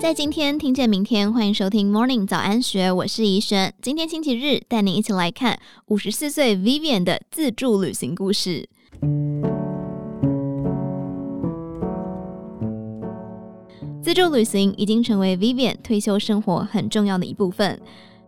在今天听见明天，欢迎收听 Morning 早安学，我是怡璇。今天星期日，带您一起来看五十四岁 Vivian 的自助旅行故事。自助旅行已经成为 Vivian 退休生活很重要的一部分。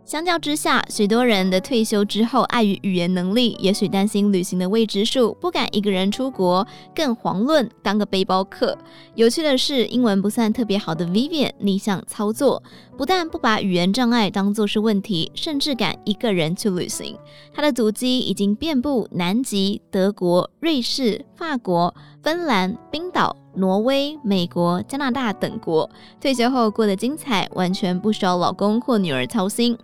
相较之下，许多人的退休之后碍于语言能力，也许担心旅行的未知数，不敢一个人出国，更遑论当个背包客。有趣的是，英文不算特别好的 Vivian 逆向操作，不但不把语言障碍当作是问题，甚至敢一个人去旅行。他的足迹已经遍布南极、德国、瑞士、法国、芬兰、冰岛、挪威、美国、加拿大等国。退休后过得精彩，完全不需要老公或女儿操心。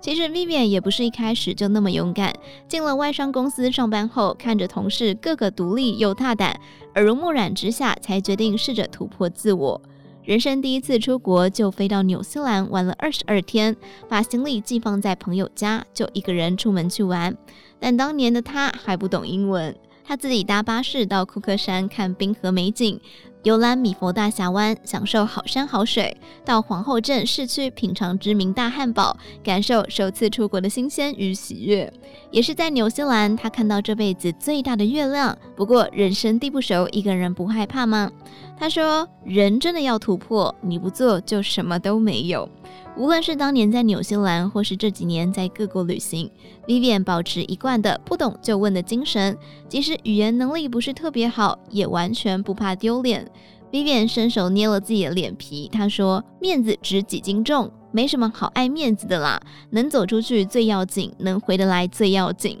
其实 Vivian 也不是一开始就那么勇敢。进了外商公司上班后，看着同事个个独立又大胆，耳濡目染之下，才决定试着突破自我。人生第一次出国就飞到纽西兰玩了二十二天，把行李寄放在朋友家，就一个人出门去玩。但当年的他还不懂英文，他自己搭巴士到库克山看冰河美景。游览米佛大峡湾，享受好山好水；到皇后镇市区品尝知名大汉堡，感受首次出国的新鲜与喜悦。也是在纽西兰，他看到这辈子最大的月亮。不过，人生地不熟，一个人不害怕吗？他说：“人真的要突破，你不做就什么都没有。”无论是当年在纽西兰，或是这几年在各国旅行，Vivian 保持一贯的不懂就问的精神，即使语言能力不是特别好，也完全不怕丢脸。Vivian 伸手捏了自己的脸皮，他说：“面子值几斤重，没什么好爱面子的啦，能走出去最要紧，能回得来最要紧。”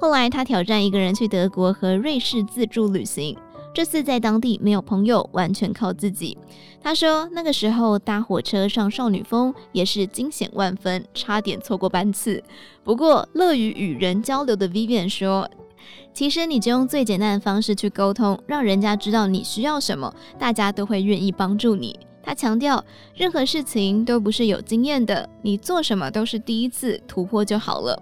后来他挑战一个人去德国和瑞士自助旅行。这次在当地没有朋友，完全靠自己。他说，那个时候搭火车上少女峰也是惊险万分，差点错过班次。不过乐于与人交流的 Vivian 说，其实你就用最简单的方式去沟通，让人家知道你需要什么，大家都会愿意帮助你。他强调，任何事情都不是有经验的，你做什么都是第一次，突破就好了。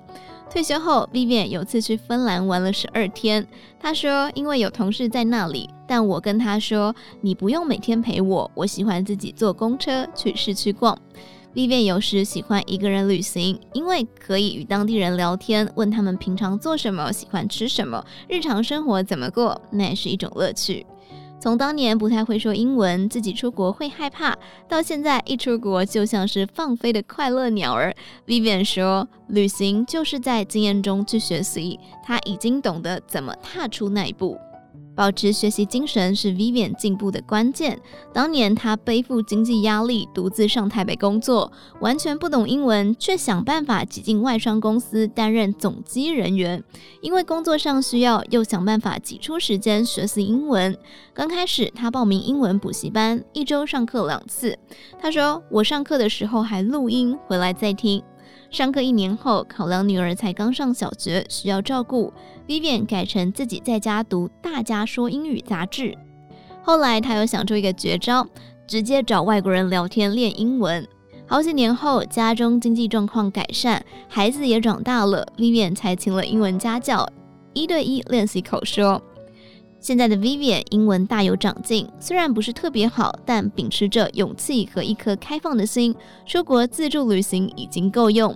退休后，Vivian 有次去芬兰玩了十二天。他说：“因为有同事在那里，但我跟他说，你不用每天陪我，我喜欢自己坐公车去市区逛。”Vivian 有时喜欢一个人旅行，因为可以与当地人聊天，问他们平常做什么，喜欢吃什么，日常生活怎么过，那也是一种乐趣。从当年不太会说英文，自己出国会害怕，到现在一出国就像是放飞的快乐鸟儿。Vivian 说，旅行就是在经验中去学习，他已经懂得怎么踏出那一步。保持学习精神是 Vivian 进步的关键。当年他背负经济压力，独自上台北工作，完全不懂英文，却想办法挤进外商公司担任总机人员。因为工作上需要，又想办法挤出时间学习英文。刚开始，他报名英文补习班，一周上课两次。他说：“我上课的时候还录音，回来再听。”上课一年后，考量女儿才刚上小学，需要照顾，Vivian 改成自己在家读《大家说英语》杂志。后来，他又想出一个绝招，直接找外国人聊天练英文。好几年后，家中经济状况改善，孩子也长大了，Vivian 才请了英文家教，一对一练习口说。现在的 Vivian 英文大有长进，虽然不是特别好，但秉持着勇气和一颗开放的心，出国自助旅行已经够用。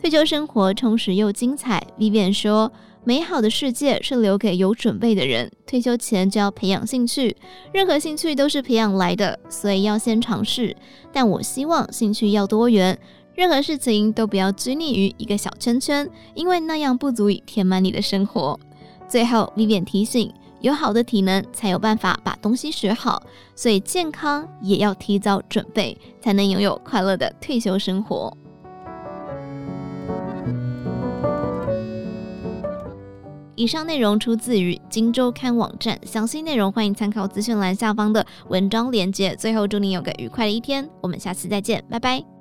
退休生活充实又精彩，Vivian 说：“美好的世界是留给有准备的人。退休前就要培养兴趣，任何兴趣都是培养来的，所以要先尝试。但我希望兴趣要多元，任何事情都不要拘泥于一个小圈圈，因为那样不足以填满你的生活。”最后，Vivian 提醒。有好的体能，才有办法把东西学好，所以健康也要提早准备，才能拥有快乐的退休生活。以上内容出自于《金周刊》网站，详细内容欢迎参考资讯栏下方的文章链接。最后，祝你有个愉快的一天，我们下次再见，拜拜。